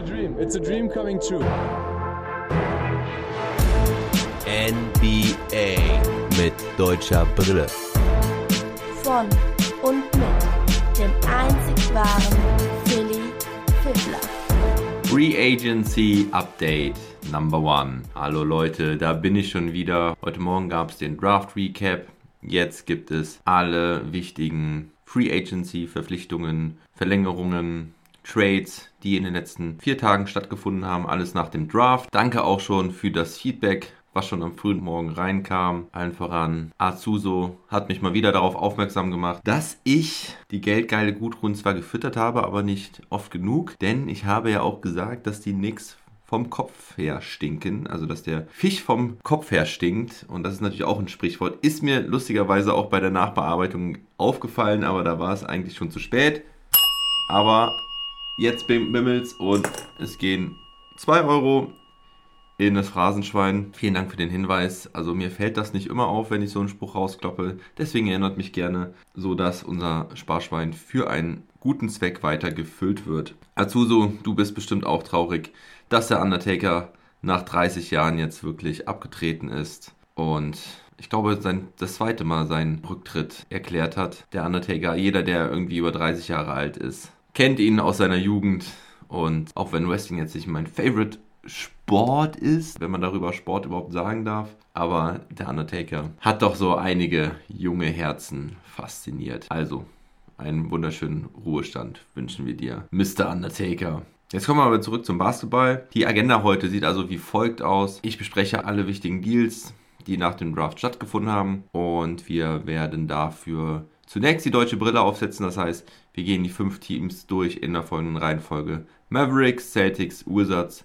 a dream. It's a dream coming true. NBA mit deutscher Brille. Von und mit dem einzig wahren Philly Fiddler. Free Agency Update Number One. Hallo Leute, da bin ich schon wieder. Heute Morgen gab es den Draft Recap. Jetzt gibt es alle wichtigen Free Agency Verpflichtungen, Verlängerungen, Trades, die in den letzten vier Tagen stattgefunden haben. Alles nach dem Draft. Danke auch schon für das Feedback was schon am frühen Morgen reinkam. Allen voran Azuso hat mich mal wieder darauf aufmerksam gemacht, dass ich die geldgeile Gutruhen zwar gefüttert habe, aber nicht oft genug, denn ich habe ja auch gesagt, dass die Nix vom Kopf her stinken, also dass der Fisch vom Kopf her stinkt und das ist natürlich auch ein Sprichwort, ist mir lustigerweise auch bei der Nachbearbeitung aufgefallen, aber da war es eigentlich schon zu spät. Aber jetzt bimmelt's und es gehen 2 Euro in das Phrasenschwein. Vielen Dank für den Hinweis. Also mir fällt das nicht immer auf, wenn ich so einen Spruch rauskloppe. Deswegen erinnert mich gerne, so dass unser Sparschwein für einen guten Zweck weiter gefüllt wird. Azuso, du bist bestimmt auch traurig, dass der Undertaker nach 30 Jahren jetzt wirklich abgetreten ist und ich glaube, sein, das zweite Mal seinen Rücktritt erklärt hat. Der Undertaker, jeder, der irgendwie über 30 Jahre alt ist, kennt ihn aus seiner Jugend. Und auch wenn Wrestling jetzt nicht mein Favorite Sport ist, wenn man darüber Sport überhaupt sagen darf. Aber der Undertaker hat doch so einige junge Herzen fasziniert. Also, einen wunderschönen Ruhestand wünschen wir dir, Mr. Undertaker. Jetzt kommen wir aber zurück zum Basketball. Die Agenda heute sieht also wie folgt aus. Ich bespreche alle wichtigen Deals, die nach dem Draft stattgefunden haben. Und wir werden dafür zunächst die deutsche Brille aufsetzen. Das heißt, wir gehen die fünf Teams durch in der folgenden Reihenfolge. Mavericks, Celtics, Ursatz,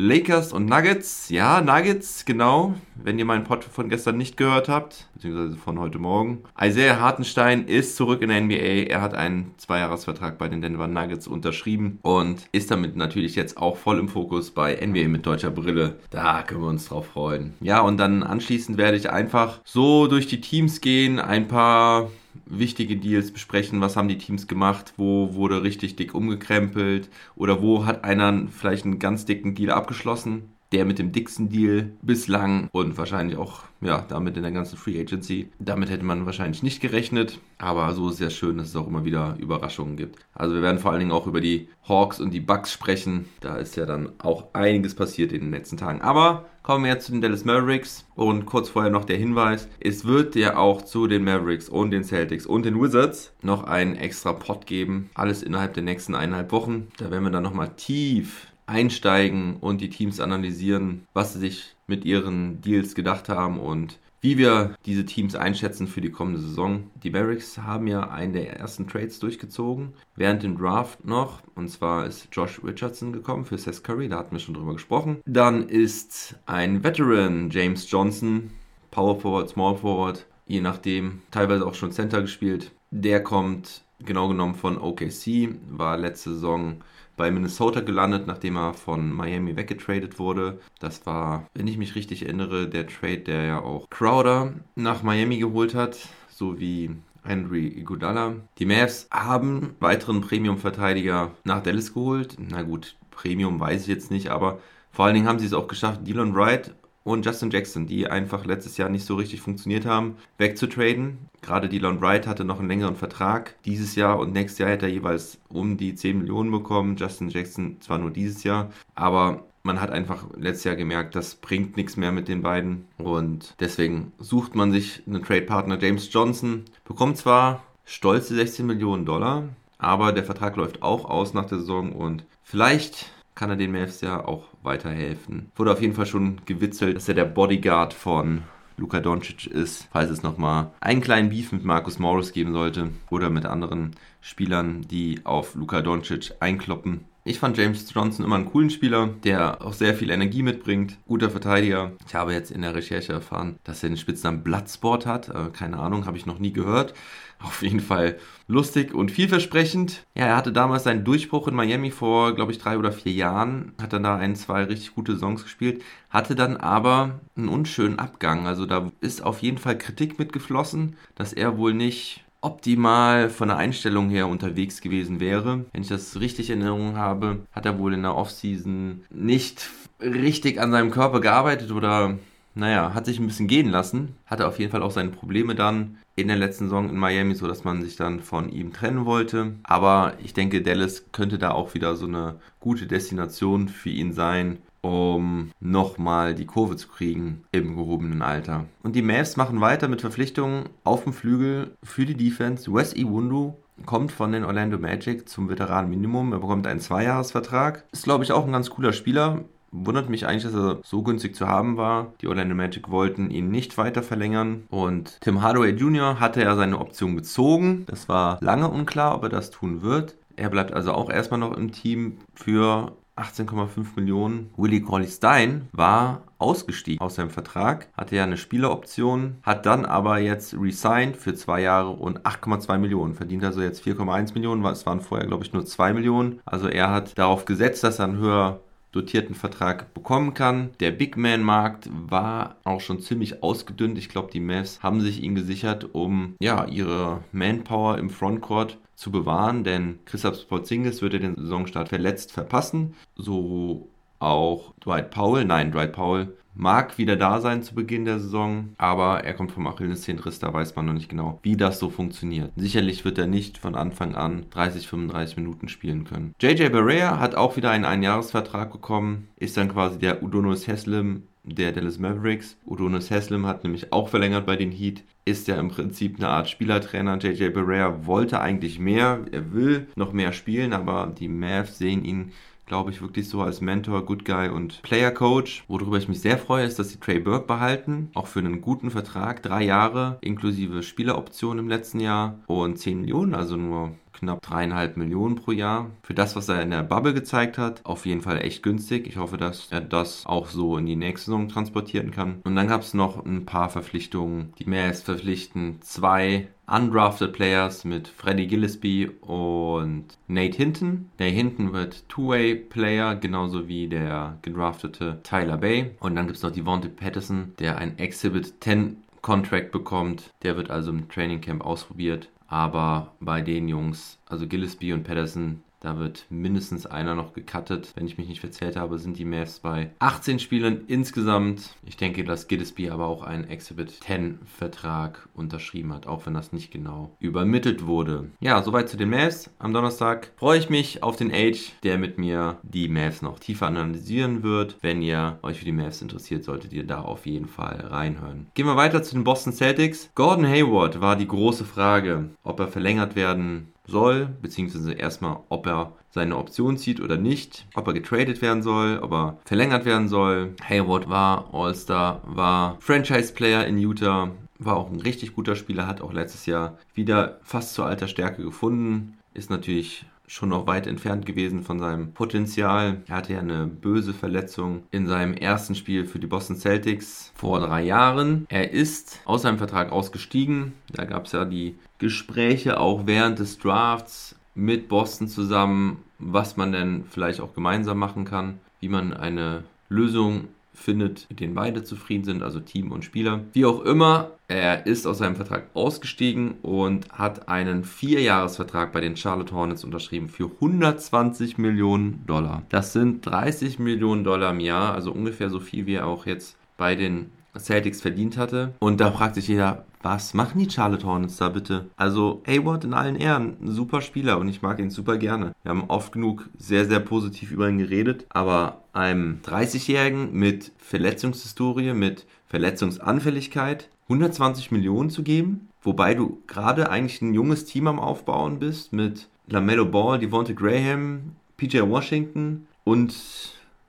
Lakers und Nuggets. Ja, Nuggets, genau. Wenn ihr meinen Pod von gestern nicht gehört habt, beziehungsweise von heute Morgen. Isaiah Hartenstein ist zurück in der NBA. Er hat einen Zweijahresvertrag bei den Denver Nuggets unterschrieben und ist damit natürlich jetzt auch voll im Fokus bei NBA mit deutscher Brille. Da können wir uns drauf freuen. Ja, und dann anschließend werde ich einfach so durch die Teams gehen, ein paar wichtige Deals besprechen, was haben die Teams gemacht, wo wurde richtig dick umgekrempelt? Oder wo hat einer vielleicht einen ganz dicken Deal abgeschlossen der mit dem dicksten Deal bislang und wahrscheinlich auch ja, damit in der ganzen Free Agency. Damit hätte man wahrscheinlich nicht gerechnet, aber so ist es sehr schön, dass es auch immer wieder Überraschungen gibt. Also wir werden vor allen Dingen auch über die Hawks und die Bucks sprechen. Da ist ja dann auch einiges passiert in den letzten Tagen. Aber kommen wir jetzt zu den Dallas Mavericks und kurz vorher noch der Hinweis, es wird ja auch zu den Mavericks und den Celtics und den Wizards noch einen extra Pot geben. Alles innerhalb der nächsten eineinhalb Wochen. Da werden wir dann nochmal tief einsteigen und die Teams analysieren, was sie sich mit ihren Deals gedacht haben und wie wir diese Teams einschätzen für die kommende Saison. Die Barracks haben ja einen der ersten Trades durchgezogen, während dem Draft noch. Und zwar ist Josh Richardson gekommen für Seth Curry, da hatten wir schon drüber gesprochen. Dann ist ein Veteran, James Johnson, Power Forward, Small Forward, je nachdem, teilweise auch schon Center gespielt. Der kommt genau genommen von OKC, war letzte Saison bei Minnesota gelandet, nachdem er von Miami weggetradet wurde. Das war, wenn ich mich richtig erinnere, der Trade, der ja auch Crowder nach Miami geholt hat, sowie Henry Iguodala. Die Mavs haben weiteren Premium-Verteidiger nach Dallas geholt. Na gut, Premium weiß ich jetzt nicht, aber vor allen Dingen haben sie es auch geschafft, Dylan Wright und Justin Jackson, die einfach letztes Jahr nicht so richtig funktioniert haben, wegzutraden. Gerade Dylan Wright hatte noch einen längeren Vertrag dieses Jahr und nächstes Jahr hätte er jeweils um die 10 Millionen bekommen. Justin Jackson zwar nur dieses Jahr, aber man hat einfach letztes Jahr gemerkt, das bringt nichts mehr mit den beiden und deswegen sucht man sich einen Trade-Partner. James Johnson bekommt zwar stolze 16 Millionen Dollar, aber der Vertrag läuft auch aus nach der Saison und vielleicht kann er den Mavs ja auch weiterhelfen. Wurde auf jeden Fall schon gewitzelt, dass er der Bodyguard von Luka Doncic ist, falls es nochmal einen kleinen Beef mit Marcus Morris geben sollte oder mit anderen Spielern, die auf Luka Doncic einkloppen. Ich fand James Johnson immer einen coolen Spieler, der auch sehr viel Energie mitbringt. Guter Verteidiger. Ich habe jetzt in der Recherche erfahren, dass er den Spitznamen Bloodsport hat. Äh, keine Ahnung, habe ich noch nie gehört. Auf jeden Fall lustig und vielversprechend. Ja, er hatte damals seinen Durchbruch in Miami vor, glaube ich, drei oder vier Jahren. Hat dann da ein, zwei richtig gute Songs gespielt. Hatte dann aber einen unschönen Abgang. Also da ist auf jeden Fall Kritik mitgeflossen, dass er wohl nicht optimal von der Einstellung her unterwegs gewesen wäre. Wenn ich das richtig in Erinnerung habe, hat er wohl in der Offseason nicht richtig an seinem Körper gearbeitet oder naja, hat sich ein bisschen gehen lassen. Hatte auf jeden Fall auch seine Probleme dann in der letzten Saison in Miami, so dass man sich dann von ihm trennen wollte. Aber ich denke, Dallas könnte da auch wieder so eine gute Destination für ihn sein, um nochmal die Kurve zu kriegen im gehobenen Alter. Und die Mavs machen weiter mit Verpflichtungen auf dem Flügel für die Defense. Wes Iwundu kommt von den Orlando Magic zum Veteran-Minimum. Er bekommt einen Zweijahresvertrag. Ist, glaube ich, auch ein ganz cooler Spieler. Wundert mich eigentlich, dass er so günstig zu haben war. Die Orlando Magic wollten ihn nicht weiter verlängern. Und Tim Hardaway Jr. hatte ja seine Option gezogen. Das war lange unklar, ob er das tun wird. Er bleibt also auch erstmal noch im Team für 18,5 Millionen. Willie Corley Stein war ausgestiegen aus seinem Vertrag, hatte ja eine Spieleroption, hat dann aber jetzt resigned für zwei Jahre und 8,2 Millionen. Verdient also jetzt 4,1 Millionen, es waren vorher, glaube ich, nur 2 Millionen. Also er hat darauf gesetzt, dass er einen höher dotierten Vertrag bekommen kann. Der Big Man Markt war auch schon ziemlich ausgedünnt. Ich glaube, die Mavs haben sich ihn gesichert, um ja ihre Manpower im Frontcourt zu bewahren, denn Christoph Porzingis würde den Saisonstart verletzt verpassen. So auch Dwight Powell. Nein, Dwight Powell mag wieder da sein zu Beginn der Saison, aber er kommt vom Achillessehnenriss, da weiß man noch nicht genau, wie das so funktioniert. Sicherlich wird er nicht von Anfang an 30, 35 Minuten spielen können. JJ Barrea hat auch wieder einen Einjahresvertrag bekommen, ist dann quasi der Udonis Haslem der Dallas Mavericks. Udonis Haslem hat nämlich auch verlängert bei den Heat, ist ja im Prinzip eine Art Spielertrainer. JJ Barrea wollte eigentlich mehr, er will noch mehr spielen, aber die Mavs sehen ihn glaube ich, wirklich so als Mentor, Good Guy und Player Coach. Worüber ich mich sehr freue, ist, dass sie Trey Burke behalten, auch für einen guten Vertrag, drei Jahre inklusive Spieleroption im letzten Jahr und 10 Millionen, also nur knapp dreieinhalb Millionen pro Jahr. Für das, was er in der Bubble gezeigt hat, auf jeden Fall echt günstig. Ich hoffe, dass er das auch so in die nächste Saison transportieren kann. Und dann gab es noch ein paar Verpflichtungen. Die Mavs verpflichten zwei undrafted Players mit Freddie Gillespie und Nate Hinton. Nate Hinton wird Two-Way-Player, genauso wie der gedraftete Tyler Bay. Und dann gibt es noch Devontae Patterson, der ein Exhibit 10 Contract bekommt. Der wird also im Training Camp ausprobiert. Aber bei den Jungs, also Gillespie und Patterson, da wird mindestens einer noch gecuttet. Wenn ich mich nicht verzählt habe, sind die Mavs bei 18 Spielern insgesamt. Ich denke, dass Gillespie aber auch einen Exhibit 10 Vertrag unterschrieben hat, auch wenn das nicht genau übermittelt wurde. Ja, soweit zu den Mavs. Am Donnerstag freue ich mich auf den Age, der mit mir die Mavs noch tiefer analysieren wird. Wenn ihr euch für die Mavs interessiert, solltet ihr da auf jeden Fall reinhören. Gehen wir weiter zu den Boston Celtics. Gordon Hayward war die große Frage, ob er verlängert werden soll, beziehungsweise erstmal, ob er seine Option zieht oder nicht, ob er getradet werden soll, ob er verlängert werden soll. Hayward war All-Star, war Franchise-Player in Utah, war auch ein richtig guter Spieler, hat auch letztes Jahr wieder fast zur alter Stärke gefunden, ist natürlich schon noch weit entfernt gewesen von seinem Potenzial. Er hatte ja eine böse Verletzung in seinem ersten Spiel für die Boston Celtics vor drei Jahren. Er ist aus seinem Vertrag ausgestiegen. Da gab es ja die Gespräche auch während des Drafts mit Boston zusammen, was man denn vielleicht auch gemeinsam machen kann, wie man eine Lösung findet, mit denen beide zufrieden sind, also Team und Spieler. Wie auch immer, er ist aus seinem Vertrag ausgestiegen und hat einen Vierjahresvertrag bei den Charlotte Hornets unterschrieben für 120 Millionen Dollar. Das sind 30 Millionen Dollar im Jahr, also ungefähr so viel wie er auch jetzt bei den Celtics verdient hatte. Und da fragt sich jeder, was machen die Charlotte Hornets da bitte? Also Hayward in allen Ehren, ein super Spieler und ich mag ihn super gerne. Wir haben oft genug sehr, sehr positiv über ihn geredet, aber einem 30-Jährigen mit Verletzungshistorie, mit Verletzungsanfälligkeit 120 Millionen zu geben, wobei du gerade eigentlich ein junges Team am Aufbauen bist mit LaMelo Ball, Devonta Graham, PJ Washington und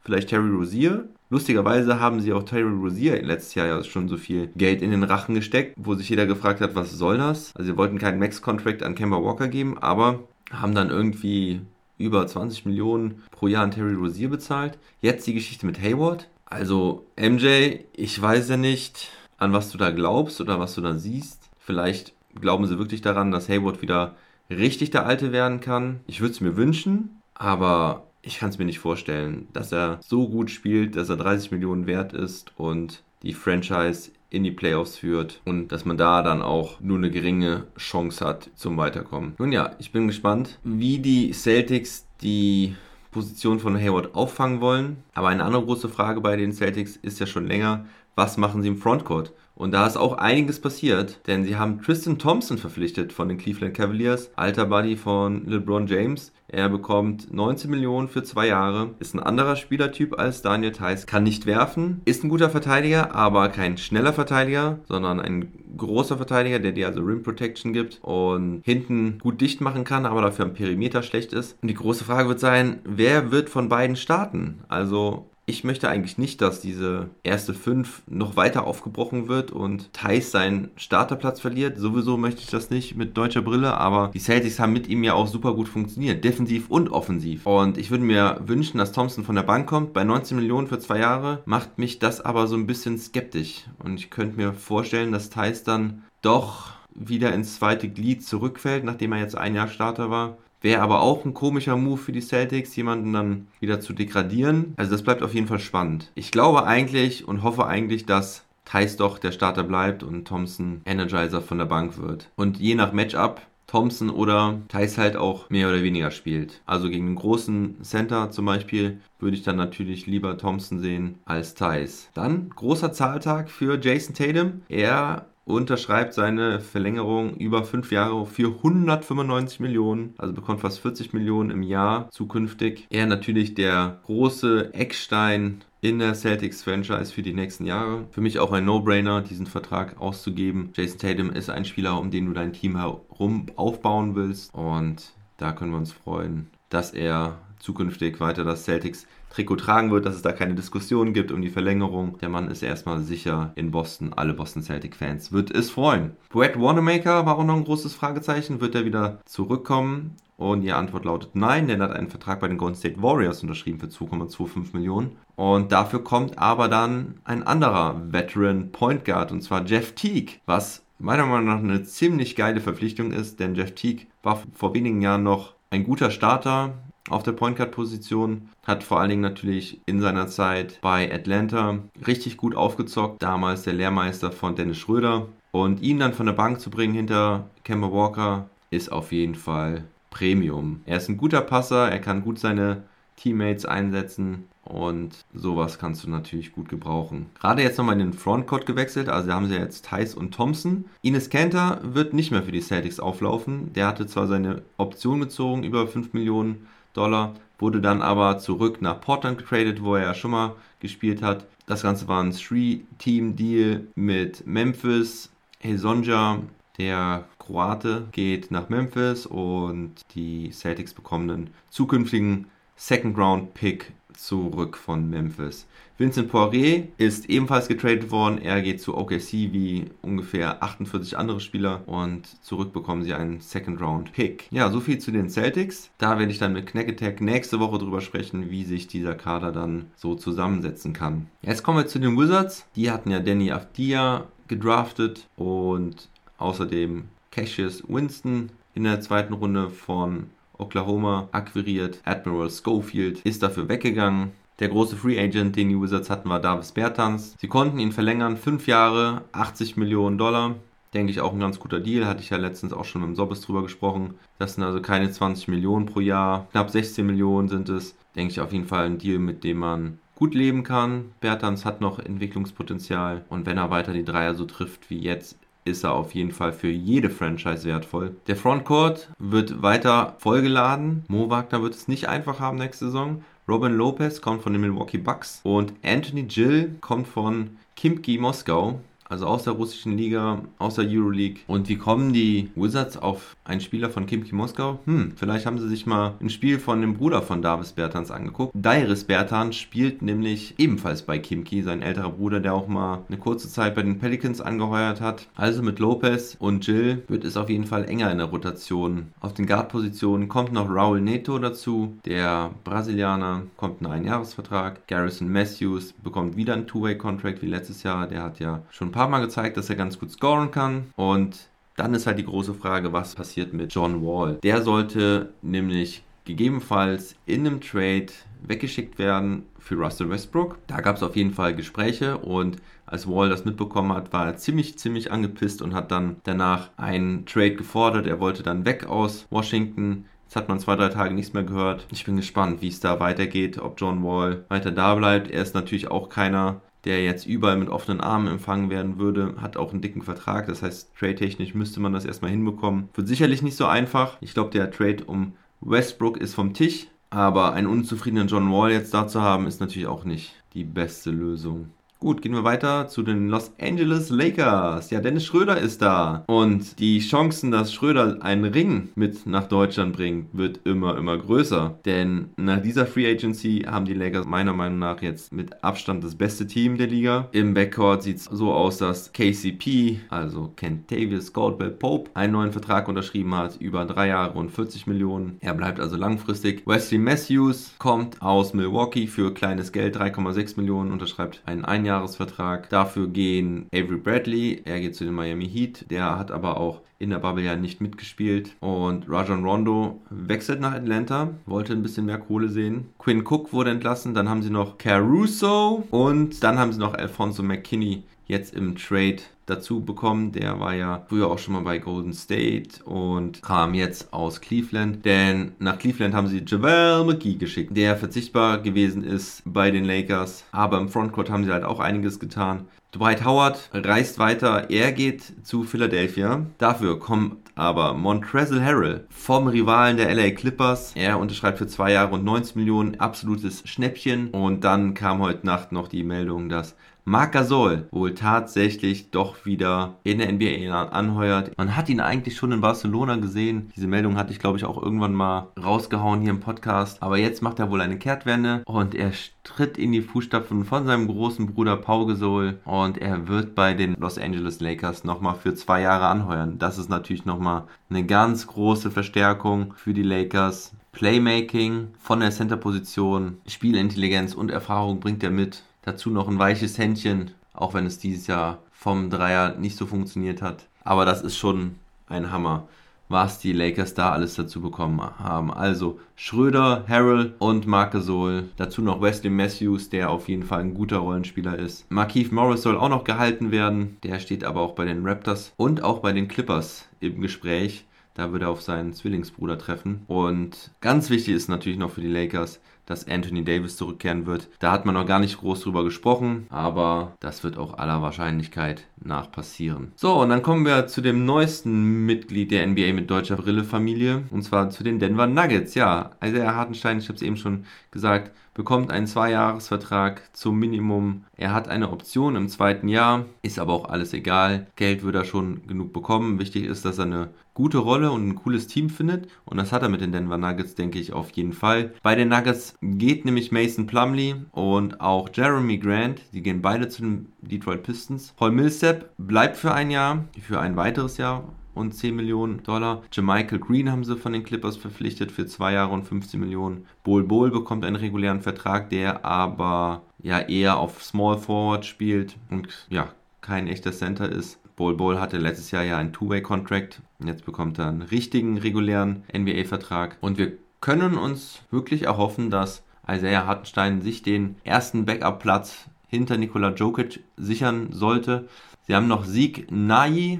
vielleicht Terry Rozier Lustigerweise haben sie auch Terry Rozier letztes Jahr ja schon so viel Geld in den Rachen gesteckt, wo sich jeder gefragt hat, was soll das? Also sie wollten keinen Max-Contract an Kemba Walker geben, aber haben dann irgendwie über 20 Millionen pro Jahr an Terry Rozier bezahlt. Jetzt die Geschichte mit Hayward. Also MJ, ich weiß ja nicht, an was du da glaubst oder was du da siehst. Vielleicht glauben sie wirklich daran, dass Hayward wieder richtig der Alte werden kann. Ich würde es mir wünschen, aber ich kann es mir nicht vorstellen, dass er so gut spielt, dass er 30 Millionen wert ist und die Franchise in die Playoffs führt und dass man da dann auch nur eine geringe Chance hat zum Weiterkommen. Nun ja, ich bin gespannt, wie die Celtics die Position von Hayward auffangen wollen. Aber eine andere große Frage bei den Celtics ist ja schon länger, was machen sie im Frontcourt? Und da ist auch einiges passiert, denn sie haben Tristan Thompson verpflichtet von den Cleveland Cavaliers, alter Buddy von LeBron James. Er bekommt 19 Millionen für zwei Jahre, ist ein anderer Spielertyp als Daniel Theiss, kann nicht werfen, ist ein guter Verteidiger, aber kein schneller Verteidiger, sondern ein großer Verteidiger, der dir also Rim Protection gibt und hinten gut dicht machen kann, aber dafür am Perimeter schlecht ist. Und die große Frage wird sein, wer wird von beiden starten? Also ich möchte eigentlich nicht, dass diese erste Fünf noch weiter aufgebrochen wird und Thais seinen Starterplatz verliert. Sowieso möchte ich das nicht mit deutscher Brille, aber die Celtics haben mit ihm ja auch super gut funktioniert, defensiv und offensiv. Und ich würde mir wünschen, dass Thompson von der Bank kommt. Bei 19 Millionen für zwei Jahre macht mich das aber so ein bisschen skeptisch. Und ich könnte mir vorstellen, dass Thais dann doch wieder ins zweite Glied zurückfällt, nachdem er jetzt ein Jahr Starter war. Wäre aber auch ein komischer Move für die Celtics, jemanden dann wieder zu degradieren. Also das bleibt auf jeden Fall spannend. Ich glaube eigentlich und hoffe eigentlich, dass Thais doch der Starter bleibt und Thompson Energizer von der Bank wird. Und je nach Matchup Thompson oder Thais halt auch mehr oder weniger spielt. Also gegen einen großen Center zum Beispiel würde ich dann natürlich lieber Thompson sehen als Thais. Dann großer Zahltag für Jason Tatum. Er unterschreibt seine Verlängerung über fünf Jahre für 195 Millionen, also bekommt fast 40 Millionen im Jahr zukünftig. Er natürlich der große Eckstein in der Celtics-Franchise für die nächsten Jahre. Für mich auch ein No-Brainer, diesen Vertrag auszugeben. Jason Tatum ist ein Spieler, um den du dein Team herum aufbauen willst und da können wir uns freuen, dass er zukünftig weiter das Celtics Trikot tragen wird, dass es da keine Diskussion gibt um die Verlängerung. Der Mann ist erstmal sicher in Boston. Alle Boston Celtic Fans wird es freuen. Brad Wanamaker war auch noch ein großes Fragezeichen. Wird er wieder zurückkommen? Und die Antwort lautet nein, denn er hat einen Vertrag bei den Golden State Warriors unterschrieben für 2,25 Millionen. Und dafür kommt aber dann ein anderer Veteran Point Guard, und zwar Jeff Teague, was meiner Meinung nach eine ziemlich geile Verpflichtung ist, denn Jeff Teague war vor wenigen Jahren noch ein guter Starter auf der Point Guard Position. Hat vor allen Dingen natürlich in seiner Zeit bei Atlanta richtig gut aufgezockt. Damals der Lehrmeister von Dennis Schröder. Und ihn dann von der Bank zu bringen hinter Kemba Walker ist auf jeden Fall Premium. Er ist ein guter Passer, er kann gut seine Teammates einsetzen und sowas kannst du natürlich gut gebrauchen. Gerade jetzt nochmal in den Frontcourt gewechselt, also haben sie jetzt Thais und Thompson. Ines Kanter wird nicht mehr für die Celtics auflaufen. Der hatte zwar seine Option gezogen, über 5 Millionen Dollar, wurde dann aber zurück nach Portland getradet, wo er ja schon mal gespielt hat. Das Ganze war ein Three-Team-Deal mit Memphis, Hezonja, der Kroate geht nach Memphis und die Celtics bekommen einen zukünftigen Second-Round-Pick zurück von Memphis. Vincent Poirier ist ebenfalls getradet worden. Er geht zu OKC wie ungefähr 48 andere Spieler und zurück bekommen sie einen Second-Round-Pick. Ja, so viel zu den Celtics. Da werde ich dann mit Knack Attack nächste Woche drüber sprechen, wie sich dieser Kader dann so zusammensetzen kann. Jetzt kommen wir zu den Wizards. Die hatten ja Danny Afdia gedraftet und außerdem Cassius Winston in der zweiten Runde von Oklahoma akquiriert. Admiral Schofield ist dafür weggegangen. Der große Free Agent, den die Wizards hatten, war Davis Bertans. Sie konnten ihn verlängern, 5 Jahre, 80 Millionen Dollar. Denke ich auch ein ganz guter Deal, hatte ich ja letztens auch schon mit dem Sobbes drüber gesprochen. Das sind also keine 20 Millionen pro Jahr, knapp 16 Millionen sind es. Denke ich auf jeden Fall ein Deal, mit dem man gut leben kann. Bertans hat noch Entwicklungspotenzial und wenn er weiter die Dreier so trifft wie jetzt, ist er auf jeden Fall für jede Franchise wertvoll. Der Frontcourt wird weiter vollgeladen. Mo Wagner wird es nicht einfach haben nächste Saison. Robin Lopez kommt von den Milwaukee Bucks und Anthony Gill kommt von Kimki Moskau also aus der russischen Liga, aus der Euroleague. Und wie kommen die Wizards auf einen Spieler von Kimki Moskau? Hm, vielleicht haben sie sich mal ein Spiel von dem Bruder von Davis Bertans angeguckt. Dairis Bertans spielt nämlich ebenfalls bei Kimki, sein älterer Bruder, der auch mal eine kurze Zeit bei den Pelicans angeheuert hat. Also mit Lopez und Jill wird es auf jeden Fall enger in der Rotation. Auf den Guard-Positionen kommt noch Raul Neto dazu, der Brasilianer, kommt ein Einjahresvertrag. Garrison Matthews bekommt wieder einen Two-Way-Contract wie letztes Jahr. Der hat ja schon ein paar paar Mal gezeigt, dass er ganz gut scoren kann. Und dann ist halt die große Frage, was passiert mit John Wall? Der sollte nämlich gegebenenfalls in einem Trade weggeschickt werden für Russell Westbrook. Da gab es auf jeden Fall Gespräche und als Wall das mitbekommen hat, war er ziemlich, ziemlich angepisst und hat dann danach einen Trade gefordert. Er wollte dann weg aus Washington. Jetzt hat man zwei, drei Tage nichts mehr gehört. Ich bin gespannt, wie es da weitergeht, ob John Wall weiter da bleibt. Er ist natürlich auch keiner, der jetzt überall mit offenen Armen empfangen werden würde, hat auch einen dicken Vertrag. Das heißt, trade-technisch müsste man das erstmal hinbekommen. Wird sicherlich nicht so einfach. Ich glaube, der Trade um Westbrook ist vom Tisch. Aber einen unzufriedenen John Wall jetzt da zu haben, ist natürlich auch nicht die beste Lösung. Gut, gehen wir weiter zu den Los Angeles Lakers. Ja, Dennis Schröder ist da. Und die Chancen, dass Schröder einen Ring mit nach Deutschland bringt, wird immer, immer größer. Denn nach dieser Free Agency haben die Lakers meiner Meinung nach jetzt mit Abstand das beste Team der Liga. Im Backcourt sieht es so aus, dass KCP, also Kent Davis Goldbell Pope, einen neuen Vertrag unterschrieben hat, über drei Jahre und 40 Millionen. Er bleibt also langfristig. Wesley Matthews kommt aus Milwaukee für kleines Geld, 3,6 Millionen, unterschreibt einen Einjahr Einjahresvertrag. Dafür gehen Avery Bradley, er geht zu den Miami Heat, der hat aber auch in der Bubble ja nicht mitgespielt. Und Rajon Rondo wechselt nach Atlanta, wollte ein bisschen mehr Kohle sehen. Quinn Cook wurde entlassen, dann haben sie noch Caruso und dann haben sie noch Alfonso McKinney jetzt im Trade dazu bekommen. Der war ja früher auch schon mal bei Golden State und kam jetzt aus Cleveland. Denn nach Cleveland haben sie JaVale McGee geschickt, der verzichtbar gewesen ist bei den Lakers. Aber im Frontcourt haben sie halt auch einiges getan. Dwight Howard reist weiter, er geht zu Philadelphia. Dafür kommt aber Montrezl Harrell vom Rivalen der LA Clippers. Er unterschreibt für zwei Jahre und 90 Millionen, absolutes Schnäppchen. Und dann kam heute Nacht noch die Meldung, dass Marc Gasol wohl tatsächlich doch wieder in der NBA anheuert. Man hat ihn eigentlich schon in Barcelona gesehen. Diese Meldung hatte ich, glaube ich, auch irgendwann mal rausgehauen hier im Podcast. Aber jetzt macht er wohl eine Kehrtwende und er tritt in die Fußstapfen von seinem großen Bruder Pau Gasol und er wird bei den Los Angeles Lakers nochmal für zwei Jahre anheuern. Das ist natürlich nochmal eine ganz große Verstärkung für die Lakers. Playmaking von der Center-Position, Spielintelligenz und Erfahrung bringt er mit. Dazu noch ein weiches Händchen, auch wenn es dieses Jahr vom Dreier nicht so funktioniert hat. Aber das ist schon ein Hammer, was die Lakers da alles dazu bekommen haben. Also Schröder, Harrell und Marc Gasol. Dazu noch Wesley Matthews, der auf jeden Fall ein guter Rollenspieler ist. Markeith Morris soll auch noch gehalten werden. Der steht aber auch bei den Raptors und auch bei den Clippers im Gespräch. Da wird er auf seinen Zwillingsbruder treffen. Und ganz wichtig ist natürlich noch für die Lakers, dass Anthony Davis zurückkehren wird. Da hat man noch gar nicht groß drüber gesprochen, aber das wird auch aller Wahrscheinlichkeit nach passieren. So, und dann kommen wir zu dem neuesten Mitglied der NBA mit deutscher Brille-Familie, und zwar zu den Denver Nuggets. Ja, Isaiah Hartenstein, ich habe es eben schon gesagt, bekommt einen Zweijahresvertrag zum Minimum. Er hat eine Option im zweiten Jahr, ist aber auch alles egal. Geld wird er schon genug bekommen. Wichtig ist, dass er eine gute Rolle und ein cooles Team findet. Und das hat er mit den Denver Nuggets, denke ich, auf jeden Fall. Bei den Nuggets geht nämlich Mason Plumley und auch Jeremy Grant. Die gehen beide zu den Detroit Pistons. Paul Millsap bleibt für ein Jahr, für ein weiteres Jahr und 10 Millionen Dollar. Jermichael Green haben sie von den Clippers verpflichtet für 2 Jahre und 15 Millionen. Bol Bol bekommt einen regulären Vertrag, der aber ja eher auf Small Forward spielt und ja kein echter Center ist. Bol Bol hatte letztes Jahr ja einen Two-Way-Contract. Jetzt bekommt er einen richtigen regulären NBA-Vertrag. Und wir können uns wirklich erhoffen, dass Isaiah Hartenstein sich den ersten Backup-Platz hinter Nikola Jokic sichern sollte. Sie haben noch Sieg Nayi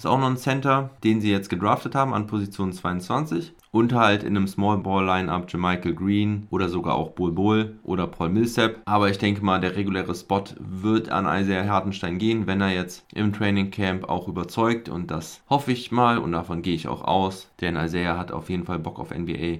ist auch noch ein Center, den sie jetzt gedraftet haben an Position 22. Und halt in einem Small Ball Lineup Michael Green oder sogar auch Bull Bull oder Paul Millsap. Aber ich denke mal, der reguläre Spot wird an Isaiah Hartenstein gehen, wenn er jetzt im Training Camp auch überzeugt. Und das hoffe ich mal und davon gehe ich auch aus. Denn Isaiah hat auf jeden Fall Bock auf NBA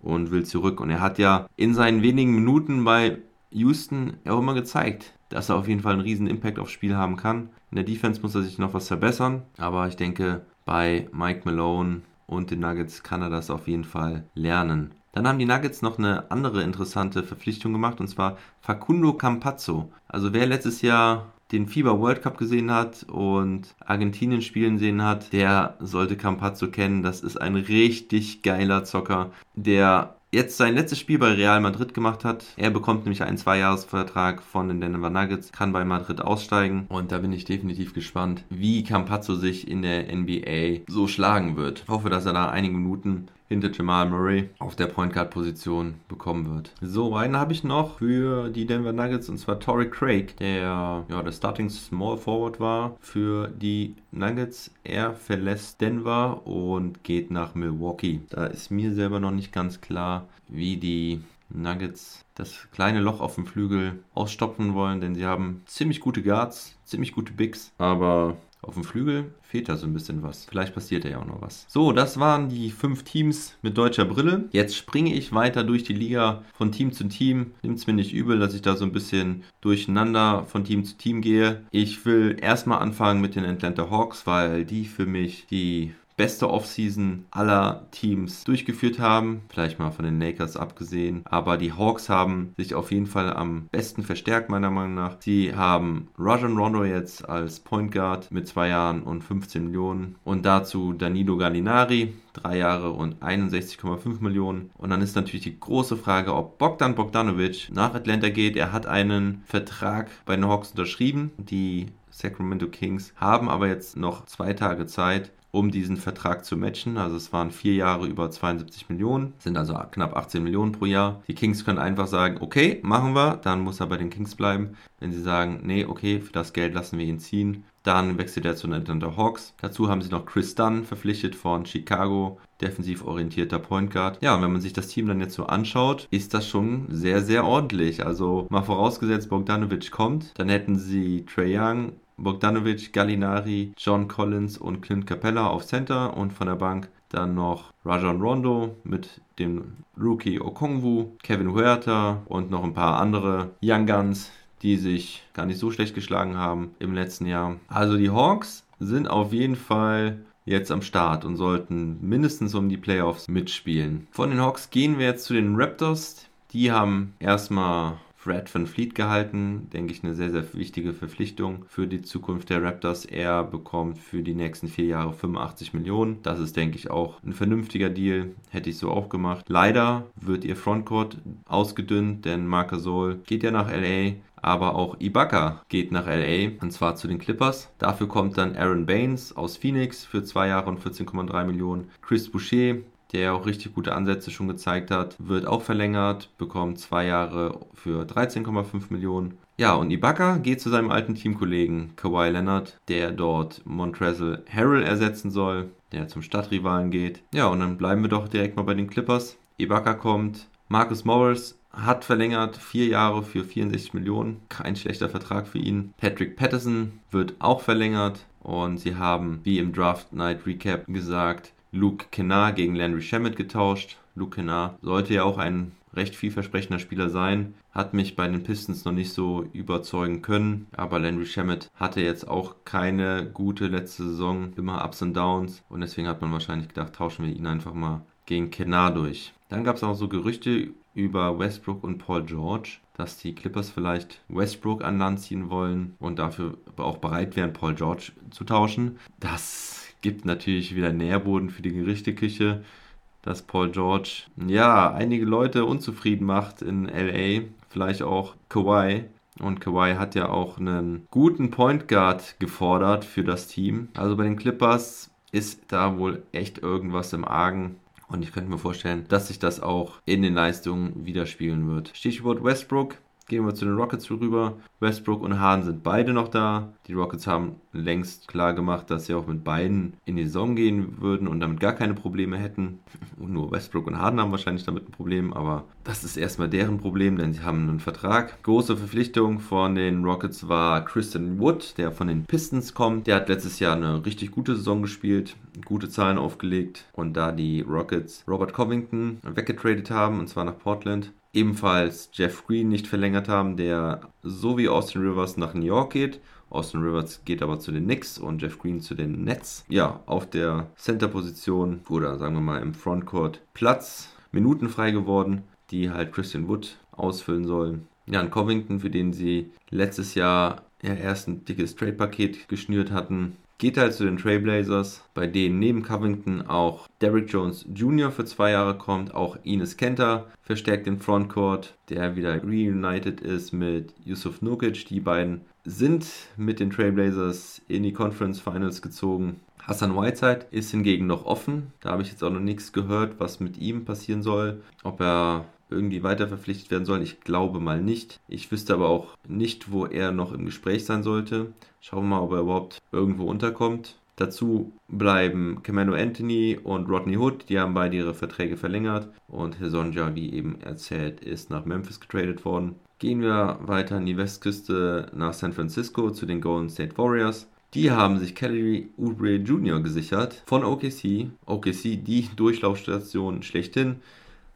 und will zurück. Und er hat ja in seinen wenigen Minuten bei Houston auch immer gezeigt, dass er auf jeden Fall einen riesen Impact aufs Spiel haben kann. In der Defense muss er sich noch was verbessern, aber ich denke, bei Mike Malone und den Nuggets kann er das auf jeden Fall lernen. Dann haben die Nuggets noch eine andere interessante Verpflichtung gemacht und zwar Facundo Campazzo. Also wer letztes Jahr den FIBA World Cup gesehen hat und Argentinien spielen sehen hat, der sollte Campazzo kennen. Das ist ein richtig geiler Zocker, der jetzt sein letztes Spiel bei Real Madrid gemacht hat. Er bekommt nämlich einen Zweijahresvertrag von den Denver Nuggets, kann bei Madrid aussteigen und da bin ich definitiv gespannt, wie Campazzo sich in der NBA so schlagen wird. Ich hoffe, dass er da einige Minuten hinter Jamal Murray auf der Point Guard Position bekommen wird. So, einen habe ich noch für die Denver Nuggets und zwar Torrey Craig, der ja der Starting Small Forward war für die Nuggets. Er verlässt Denver und geht nach Milwaukee. Da ist mir selber noch nicht ganz klar, wie die Nuggets das kleine Loch auf dem Flügel ausstopfen wollen, denn sie haben ziemlich gute Guards, ziemlich gute Bigs, aber auf dem Flügel fehlt da so ein bisschen was. Vielleicht passiert da ja auch noch was. So, das waren die fünf Teams mit deutscher Brille. Jetzt springe ich weiter durch die Liga von Team zu Team. Nimmt es mir nicht übel, dass ich da so ein bisschen durcheinander von Team zu Team gehe. Ich will erstmal anfangen mit den Atlanta Hawks, weil die für mich die beste Offseason aller Teams durchgeführt haben. Vielleicht mal von den Lakers abgesehen. Aber die Hawks haben sich auf jeden Fall am besten verstärkt, meiner Meinung nach. Sie haben Rajon Rondo jetzt als Point Guard mit zwei Jahren und 15 Millionen. Und dazu Danilo Gallinari, drei Jahre und 61,5 Millionen. Und dann ist natürlich die große Frage, ob Bogdan Bogdanovic nach Atlanta geht. Er hat einen Vertrag bei den Hawks unterschrieben. Die Sacramento Kings haben aber jetzt noch zwei Tage Zeit, um diesen Vertrag zu matchen. Also es waren vier Jahre über 72 Millionen, sind also knapp 18 Millionen pro Jahr. Die Kings können einfach sagen, okay, machen wir, dann muss er bei den Kings bleiben. Wenn sie sagen, nee, okay, für das Geld lassen wir ihn ziehen, dann wechselt er zu den Atlanta Hawks. Dazu haben sie noch Chris Dunn verpflichtet von Chicago, defensiv orientierter Point Guard. Ja, und wenn man sich das Team dann jetzt so anschaut, ist das schon sehr, sehr ordentlich. Also mal vorausgesetzt, Bogdanovic kommt, dann hätten sie Trey Young, Bogdanovic, Gallinari, John Collins und Clint Capella auf Center und von der Bank dann noch Rajon Rondo mit dem Rookie Okongwu, Kevin Huerta und noch ein paar andere Young Guns, die sich gar nicht so schlecht geschlagen haben im letzten Jahr. Also die Hawks sind auf jeden Fall jetzt am Start und sollten mindestens um die Playoffs mitspielen. Von den Hawks gehen wir jetzt zu den Raptors. Die haben erstmal Fred Van Fleet gehalten. Denke ich, eine sehr, sehr wichtige Verpflichtung für die Zukunft der Raptors. Er bekommt für die nächsten vier Jahre 85 Millionen. Das ist, denke ich, auch ein vernünftiger Deal. Hätte ich so auch gemacht. Leider wird ihr Frontcourt ausgedünnt, denn Marc Gasol geht ja nach LA. Aber auch Ibaka geht nach LA und zwar zu den Clippers. Dafür kommt dann Aaron Baines aus Phoenix für zwei Jahre und 14,3 Millionen. Chris Boucher der auch richtig gute Ansätze schon gezeigt hat, wird auch verlängert, bekommt zwei Jahre für 13,5 Millionen. Ja, und Ibaka geht zu seinem alten Teamkollegen Kawhi Leonard, der dort Montrezl Harrell ersetzen soll, der zum Stadtrivalen geht. Ja, und dann bleiben wir doch direkt mal bei den Clippers. Ibaka kommt, Marcus Morris hat verlängert, vier Jahre für 64 Millionen. Kein schlechter Vertrag für ihn. Patrick Patterson wird auch verlängert. Und sie haben, wie im Draft Night Recap gesagt, Luke Kennard gegen Landry Shamet getauscht. Luke Kennard sollte ja auch ein recht vielversprechender Spieler sein, hat mich bei den Pistons noch nicht so überzeugen können, aber Landry Shamet hatte jetzt auch keine gute letzte Saison, immer Ups und Downs und deswegen hat man wahrscheinlich gedacht, tauschen wir ihn einfach mal gegen Kennard durch. Dann gab es auch so Gerüchte über Westbrook und Paul George, dass die Clippers vielleicht Westbrook an Land ziehen wollen und dafür auch bereit wären, Paul George zu tauschen. Das gibt natürlich wieder Nährboden für die Gerichteküche, dass Paul George ja einige Leute unzufrieden macht in LA, vielleicht auch Kawhi. Und Kawhi hat ja auch einen guten Point Guard gefordert für das Team. Also bei den Clippers ist da wohl echt irgendwas im Argen. Und ich könnte mir vorstellen, dass sich das auch in den Leistungen widerspiegeln wird. Stichwort Westbrook. Gehen wir zu den Rockets rüber. Westbrook und Harden sind beide noch da. Die Rockets haben längst klar gemacht, dass sie auch mit beiden in die Saison gehen würden und damit gar keine Probleme hätten. Und nur Westbrook und Harden haben wahrscheinlich damit ein Problem, aber das ist erstmal deren Problem, denn sie haben einen Vertrag. Große Verpflichtung von den Rockets war Christian Wood, der von den Pistons kommt. Der hat letztes Jahr eine richtig gute Saison gespielt, gute Zahlen aufgelegt und da die Rockets Robert Covington weggetradet haben, und zwar nach Portland, ebenfalls Jeff Green nicht verlängert haben, der so wie Austin Rivers nach New York geht. Austin Rivers geht aber zu den Knicks und Jeff Green zu den Nets. Ja, auf der Center-Position oder sagen wir mal im Frontcourt Platz, Minuten frei geworden, die halt Christian Wood ausfüllen sollen. Ja, und Covington, für den sie letztes Jahr ja erst ein dickes Trade-Paket geschnürt hatten, geht halt zu den Trailblazers, bei denen neben Covington auch Derrick Jones Jr. für zwei Jahre kommt, auch Ines Kenter verstärkt den Frontcourt, der wieder reunited ist mit Yusuf Nukic. Die beiden sind mit den Trailblazers in die Conference Finals gezogen, Hassan Whiteside ist hingegen noch offen. Da habe ich jetzt auch noch nichts gehört, was mit ihm passieren soll. Ob er irgendwie weiter verpflichtet werden soll. Ich glaube mal nicht. Ich wüsste aber auch nicht, wo er noch im Gespräch sein sollte. Schauen wir mal, ob er überhaupt irgendwo unterkommt. Dazu bleiben Camano Anthony und Rodney Hood, die haben beide ihre Verträge verlängert und Hesonja, wie eben erzählt, ist nach Memphis getradet worden. Gehen wir weiter an die Westküste nach San Francisco zu den Golden State Warriors. Die haben sich Kelly Oubre Jr. gesichert von OKC. OKC, die Durchlaufstation schlechthin.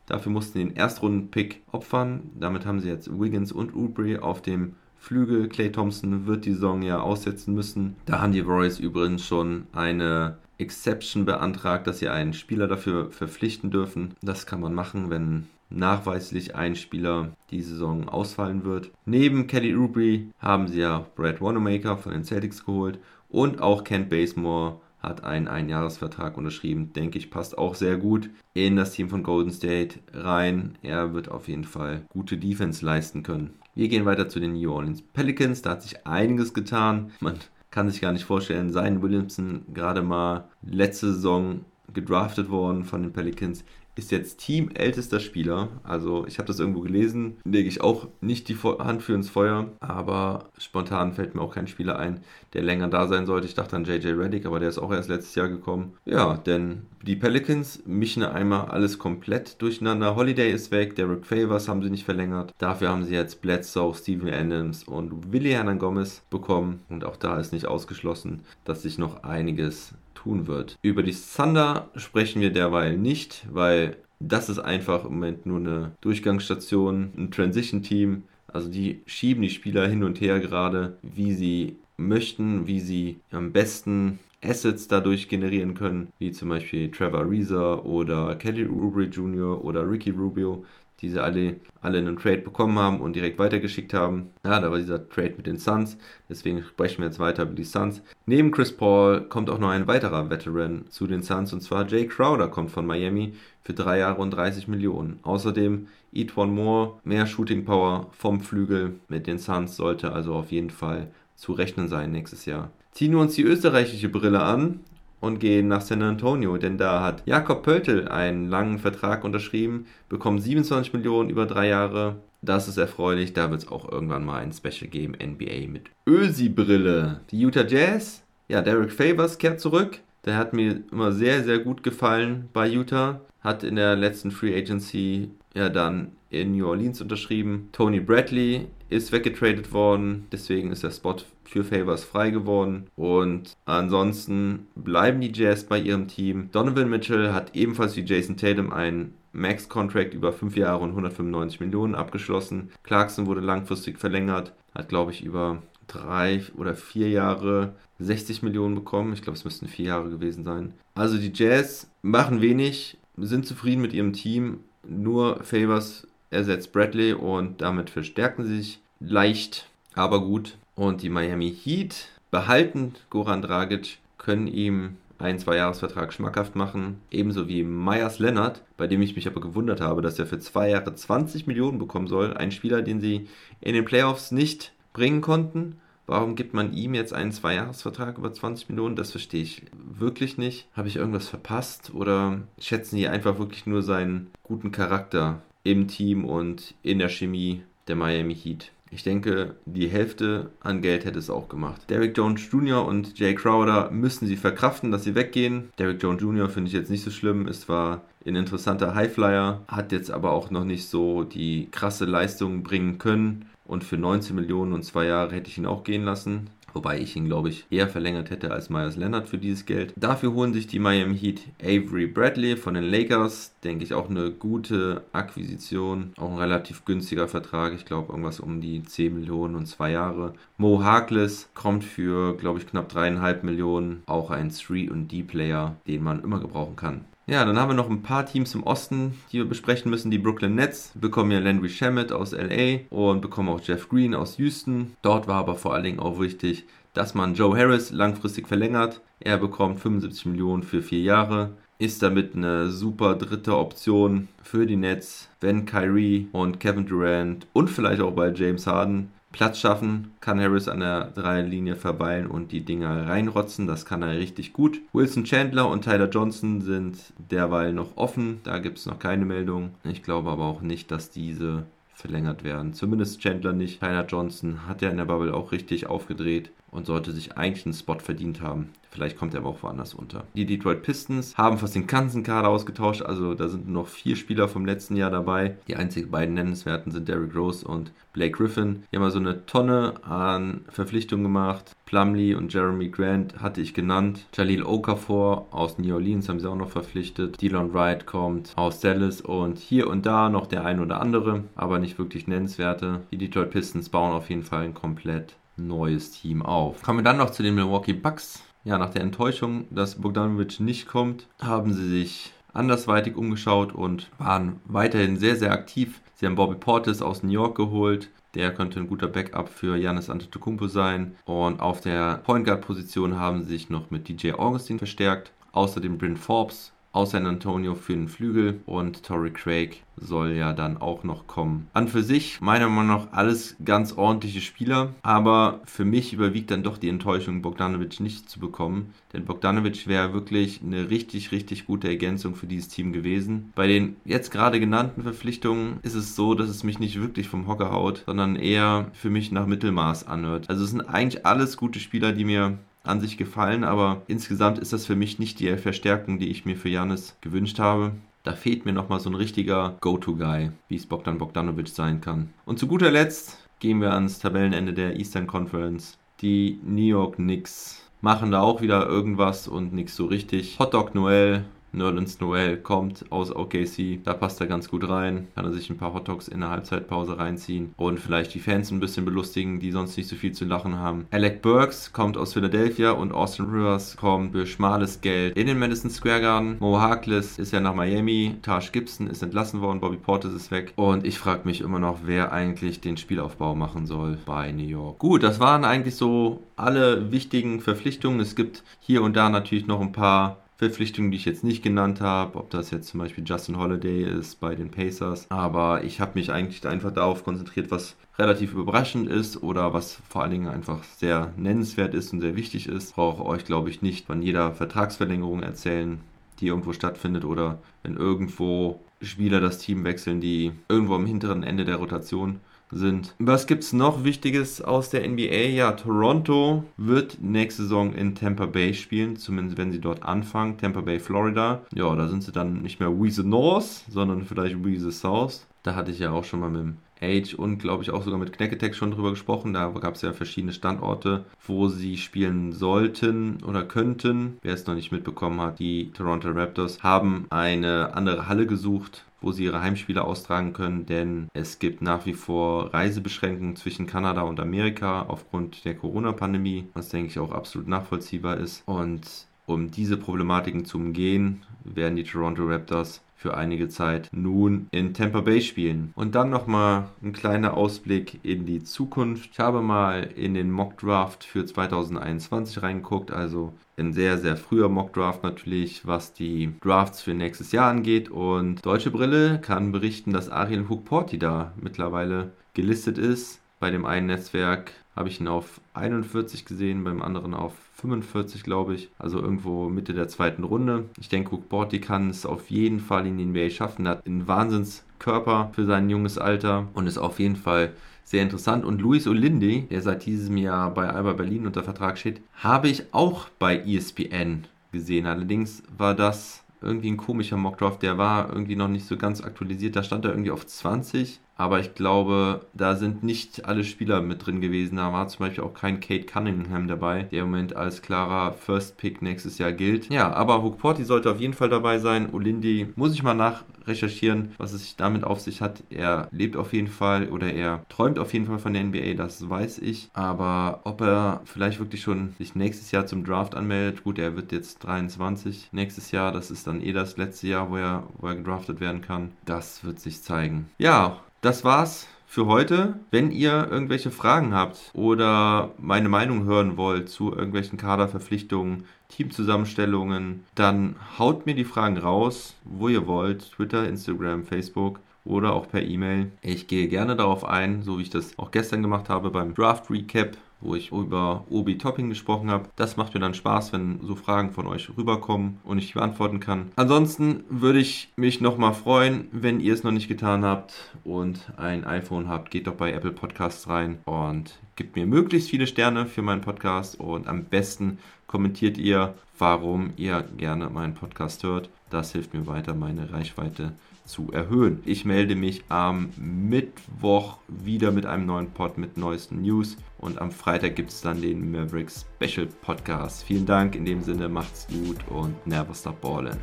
Dafür mussten sie den Erstrunden-Pick opfern. Damit haben sie jetzt Wiggins und Oubre auf dem Flügel. Clay Thompson wird die Saison ja aussetzen müssen. Da haben die Warriors übrigens schon eine Exception beantragt, dass sie einen Spieler dafür verpflichten dürfen. Das kann man machen, wenn nachweislich ein Spieler die Saison ausfallen wird. Neben Kelly Oubre haben sie ja Brad Wanamaker von den Celtics geholt und auch Kent Basemore hat einen Einjahresvertrag unterschrieben. Denke ich, passt auch sehr gut in das Team von Golden State rein. Er wird auf jeden Fall gute Defense leisten können. Wir gehen weiter zu den New Orleans Pelicans. Da hat sich einiges getan. Man kann sich gar nicht vorstellen, sein Williamson gerade mal letzte Saison gedraftet worden von den Pelicans, ist jetzt teamältester Spieler. Also ich habe das irgendwo gelesen, lege ich auch nicht die Hand für ins Feuer, aber spontan fällt mir auch kein Spieler ein, der länger da sein sollte. Ich dachte an JJ Reddick, aber der ist auch erst letztes Jahr gekommen. Ja, denn die Pelicans mischen einmal alles komplett durcheinander. Holiday ist weg, Derek Favors haben sie nicht verlängert. Dafür haben sie jetzt Bledsoe, Steven Adams und Willie Hernan Gomez bekommen. Und auch da ist nicht ausgeschlossen, dass sich noch einiges tun wird. Über die Thunder sprechen wir derweil nicht, weil das ist einfach im Moment nur eine Durchgangsstation, ein Transition-Team. Also die schieben die Spieler hin und her gerade, wie sie möchten, wie sie am besten Assets dadurch generieren können, wie zum Beispiel Trevor Reeser oder Kelly Oubre Jr. oder Ricky Rubio die sie alle, alle in einem Trade bekommen haben und direkt weitergeschickt haben. Ja, da war dieser Trade mit den Suns. Deswegen sprechen wir jetzt weiter über die Suns. Neben Chris Paul kommt auch noch ein weiterer Veteran zu den Suns und zwar Jay Crowder kommt von Miami für drei Jahre und 30 Millionen. Außerdem Etwan Moore, mehr Shooting Power vom Flügel mit den Suns sollte also auf jeden Fall zu rechnen sein nächstes Jahr. Ziehen wir uns die österreichische Brille an und gehen nach San Antonio, denn da hat Jakob Pöltl einen langen Vertrag unterschrieben, bekommt 27 Millionen über drei Jahre. Das ist erfreulich, da wird es auch irgendwann mal ein Special geben, NBA mit Ösi-Brille. Die Utah Jazz, ja, Derek Favors kehrt zurück. Der hat mir immer sehr, sehr gut gefallen bei Utah. Hat in der letzten Free Agency ja dann in New Orleans unterschrieben. Tony Bradley ist weggetradet worden, deswegen ist der Spot für Favors frei geworden. Und ansonsten bleiben die Jazz bei ihrem Team. Donovan Mitchell hat ebenfalls wie Jason Tatum einen Max-Contract über 5 Jahre und 195 Millionen abgeschlossen. Clarkson wurde langfristig verlängert, hat glaube ich über drei oder vier Jahre 60 Millionen bekommen. Ich glaube, es müssten vier Jahre gewesen sein. Also die Jazz machen wenig, sind zufrieden mit ihrem Team. Nur Favors ersetzt Bradley und damit verstärken sie sich leicht, aber gut. Und die Miami Heat behalten Goran Dragic, können ihm einen Zweijahresvertrag schmackhaft machen, ebenso wie Myers Leonard, bei dem ich mich aber gewundert habe, dass er für zwei Jahre 20 Millionen bekommen soll. Ein Spieler, den sie in den Playoffs nicht bringen konnten. Warum gibt man ihm jetzt einen Zweijahresvertrag über 20 Millionen? Das verstehe ich wirklich nicht. Habe ich irgendwas verpasst oder schätzen die einfach wirklich nur seinen guten Charakter im Team und in der Chemie der Miami Heat? Ich denke, die Hälfte an Geld hätte es auch gemacht. Derrick Jones Jr. und Jay Crowder müssen sie verkraften, dass sie weggehen. Derrick Jones Jr. finde ich jetzt nicht so schlimm. Es war ein interessanter Highflyer, hat jetzt aber auch noch nicht so die krasse Leistung bringen können. Und für 19 Millionen und zwei Jahre hätte ich ihn auch gehen lassen. Wobei ich ihn, glaube ich, eher verlängert hätte als Myers Leonard für dieses Geld. Dafür holen sich die Miami Heat Avery Bradley von den Lakers. Denke ich auch eine gute Akquisition. Auch ein relativ günstiger Vertrag. Ich glaube, irgendwas um die 10 Millionen und zwei Jahre. Mo Harkless kommt für, glaube ich, knapp 3,5 Millionen. Auch ein 3- und D-Player, den man immer gebrauchen kann. Ja, dann haben wir noch ein paar Teams im Osten, die wir besprechen müssen. Die Brooklyn Nets bekommen ja Landry Shamet aus LA und bekommen auch Jeff Green aus Houston. Dort war aber vor allen Dingen auch wichtig, dass man Joe Harris langfristig verlängert. Er bekommt 75 Millionen für vier Jahre. Ist damit eine super dritte Option für die Nets, wenn Kyrie und Kevin Durant und vielleicht auch bei James Harden Platz schaffen, kann Harris an der Dreierlinie verweilen und die Dinger reinrotzen. Das kann er richtig gut. Wilson Chandler und Tyler Johnson sind derweil noch offen. Da gibt es noch keine Meldung. Ich glaube aber auch nicht, dass diese verlängert werden. Zumindest Chandler nicht. Tyler Johnson hat ja in der Bubble auch richtig aufgedreht und sollte sich eigentlich einen Spot verdient haben. Vielleicht kommt er aber auch woanders unter. Die Detroit Pistons haben fast den ganzen Kader ausgetauscht. Also da sind noch vier Spieler vom letzten Jahr dabei. Die einzigen beiden nennenswerten sind Derrick Rose und Blake Griffin. Die haben also eine Tonne an Verpflichtungen gemacht. Plumlee und Jeremy Grant hatte ich genannt. Jalil Okafor aus New Orleans haben sie auch noch verpflichtet. Dylan Wright kommt aus Dallas und hier und da noch der ein oder andere, aber nicht wirklich nennenswerte. Die Detroit Pistons bauen auf jeden Fall ein komplett neues Team auf. Kommen wir dann noch zu den Milwaukee Bucks. Ja, nach der Enttäuschung, dass Bogdanovic nicht kommt, haben sie sich andersweitig umgeschaut und waren weiterhin sehr, sehr aktiv. Sie haben Bobby Portis aus New York geholt. Der könnte ein guter Backup für Janis Antetokounmpo sein. Und auf der Point Guard Position haben sie sich noch mit DJ Augustin verstärkt. Außerdem Bryn Forbes aus San Antonio für den Flügel und Torrey Craig soll ja dann auch noch kommen. An für sich meiner Meinung nach alles ganz ordentliche Spieler, aber für mich überwiegt dann doch die Enttäuschung, Bogdanovic nicht zu bekommen, denn Bogdanovic wäre wirklich eine richtig, richtig gute Ergänzung für dieses Team gewesen. Bei den jetzt gerade genannten Verpflichtungen ist es so, dass es mich nicht wirklich vom Hocker haut, sondern eher für mich nach Mittelmaß anhört. Also es sind eigentlich alles gute Spieler, die mir an sich gefallen, aber insgesamt ist das für mich nicht die Verstärkung, die ich mir für Janis gewünscht habe. Da fehlt mir nochmal so ein richtiger Go-To-Guy, wie es Bogdan Bogdanovic sein kann. Und zu guter Letzt gehen wir ans Tabellenende der Eastern Conference. Die New York Knicks machen da auch wieder irgendwas und nichts so richtig. Hotdog Noel Nerlens Noel kommt aus OKC, da passt er ganz gut rein, kann er sich ein paar Hotdogs in der Halbzeitpause reinziehen und vielleicht die Fans ein bisschen belustigen, die sonst nicht so viel zu lachen haben. Alec Burks kommt aus Philadelphia und Austin Rivers kommt für schmales Geld in den Madison Square Garden. Mo Harkless ist ja nach Miami, Taj Gibson ist entlassen worden, Bobby Portis ist weg und ich frage mich immer noch, wer eigentlich den Spielaufbau machen soll bei New York. Gut, das waren eigentlich so alle wichtigen Verpflichtungen. Es gibt hier und da natürlich noch ein paar Verpflichtungen, die ich jetzt nicht genannt habe, ob das jetzt zum Beispiel Justin Holiday ist bei den Pacers. Aber ich habe mich eigentlich einfach darauf konzentriert, was relativ überraschend ist oder was vor allen Dingen einfach sehr nennenswert ist und sehr wichtig ist. Brauche euch, glaube ich, nicht von jeder Vertragsverlängerung erzählen, die irgendwo stattfindet oder wenn irgendwo Spieler das Team wechseln, die irgendwo am hinteren Ende der Rotation sind. Was gibt es noch Wichtiges aus der NBA? Ja, Toronto wird nächste Saison in Tampa Bay spielen, zumindest wenn sie dort anfangen. Tampa Bay, Florida. Ja, da sind sie dann nicht mehr We the North, sondern vielleicht We the South. Da hatte ich ja auch schon mal mit dem Age und glaube ich auch sogar mit Knacketech schon drüber gesprochen. Da gab es ja verschiedene Standorte, wo sie spielen sollten oder könnten. Wer es noch nicht mitbekommen hat, die Toronto Raptors haben eine andere Halle gesucht wo sie ihre Heimspiele austragen können, denn es gibt nach wie vor Reisebeschränkungen zwischen Kanada und Amerika aufgrund der Corona-Pandemie, was denke ich auch absolut nachvollziehbar ist. Und um diese Problematiken zu umgehen, werden die Toronto Raptors für einige Zeit nun in Tampa Bay spielen. Und dann nochmal ein kleiner Ausblick in die Zukunft. Ich habe mal in den Mock Draft für 2021 reingeguckt, also ein sehr, sehr früher Mock Draft natürlich, was die Drafts für nächstes Jahr angeht. Und Deutsche Brille kann berichten, dass Ariel Hukporti da mittlerweile gelistet ist. Bei dem einen Netzwerk habe ich ihn auf 41 gesehen, beim anderen auf 45, glaube ich. Also irgendwo Mitte der zweiten Runde. Ich denke, Borty kann es auf jeden Fall in die NBA schaffen. Er hat einen Wahnsinnskörper für sein junges Alter und ist auf jeden Fall sehr interessant. Und Luis Olindi, der seit diesem Jahr bei Alba Berlin unter Vertrag steht, habe ich auch bei ESPN gesehen. Allerdings war das irgendwie ein komischer Mockdraft. Der war irgendwie noch nicht so ganz aktualisiert. Da stand er irgendwie auf 20 aber ich glaube, da sind nicht alle Spieler mit drin gewesen. Da war zum Beispiel auch kein Kate Cunningham dabei, der im Moment als klarer First Pick nächstes Jahr gilt. Ja, aber Hook Porty sollte auf jeden Fall dabei sein. Olindi muss ich mal nachrecherchieren, was es damit auf sich hat. Er lebt auf jeden Fall oder er träumt auf jeden Fall von der NBA, das weiß ich. Aber ob er vielleicht wirklich schon sich nächstes Jahr zum Draft anmeldet, gut, er wird jetzt 23 nächstes Jahr, das ist dann eh das letzte Jahr, wo er, wo er gedraftet werden kann. Das wird sich zeigen. Ja, das war's für heute. Wenn ihr irgendwelche Fragen habt oder meine Meinung hören wollt zu irgendwelchen Kaderverpflichtungen, Teamzusammenstellungen, dann haut mir die Fragen raus, wo ihr wollt. Twitter, Instagram, Facebook oder auch per E-Mail. Ich gehe gerne darauf ein, so wie ich das auch gestern gemacht habe beim Draft Recap wo ich über Obi Topping gesprochen habe. Das macht mir dann Spaß, wenn so Fragen von euch rüberkommen und ich beantworten kann. Ansonsten würde ich mich nochmal freuen, wenn ihr es noch nicht getan habt und ein iPhone habt, geht doch bei Apple Podcasts rein und gebt mir möglichst viele Sterne für meinen Podcast und am besten kommentiert ihr, warum ihr gerne meinen Podcast hört. Das hilft mir weiter, meine Reichweite zu erhöhen. Ich melde mich am Mittwoch wieder mit einem neuen Pod mit neuesten News und am Freitag gibt es dann den Maverick Special Podcast. Vielen Dank, in dem Sinne macht's gut und never stop ballin'.